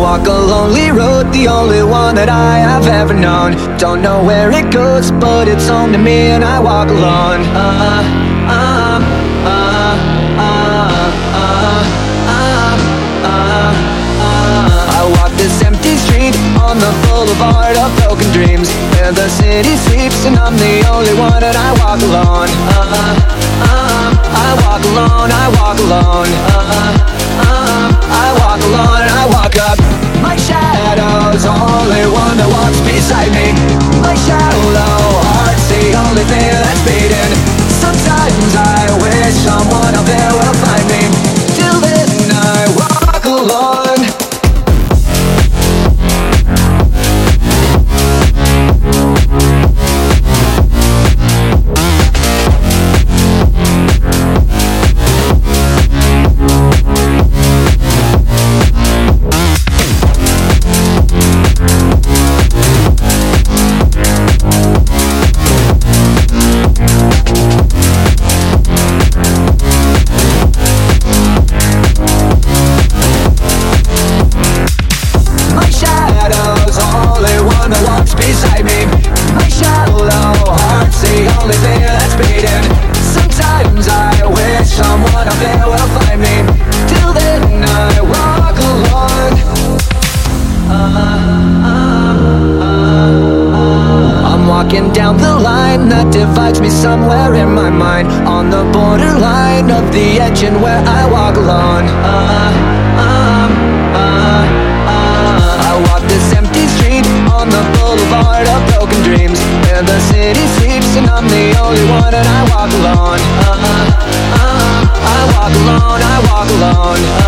walk a lonely road, the only one that I have ever known. Don't know where it goes, but it's home to me, and I walk alone. Uh, uh, uh, uh, uh. I walk this empty street on the boulevard of broken dreams, where the city sleeps, and I'm the only one, and I walk alone. I walk alone, I walk alone. Beside me. walking down the line that divides me somewhere in my mind. On the borderline of the edge and where I walk alone uh, um, uh, uh. I walk this empty street on the boulevard of broken dreams. Where the city sleeps and I'm the only one and I walk alone uh, uh, I walk alone, I walk alone